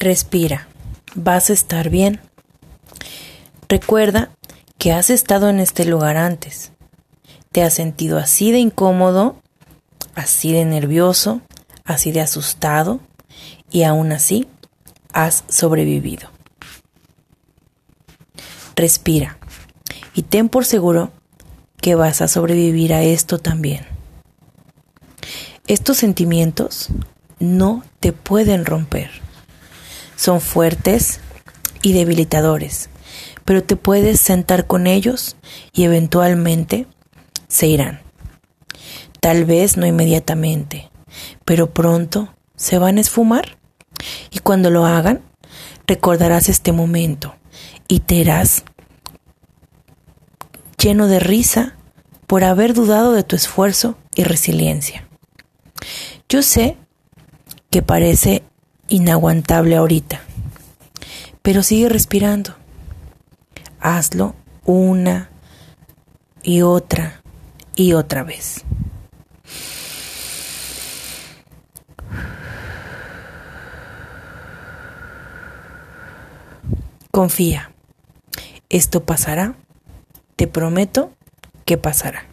Respira, vas a estar bien. Recuerda que has estado en este lugar antes. Te has sentido así de incómodo, así de nervioso, así de asustado y aún así has sobrevivido. Respira y ten por seguro que vas a sobrevivir a esto también. Estos sentimientos no te pueden romper son fuertes y debilitadores, pero te puedes sentar con ellos y eventualmente se irán. Tal vez no inmediatamente, pero pronto se van a esfumar y cuando lo hagan recordarás este momento y te irás lleno de risa por haber dudado de tu esfuerzo y resiliencia. Yo sé que parece inaguantable ahorita. Pero sigue respirando. Hazlo una y otra y otra vez. Confía. Esto pasará. Te prometo que pasará.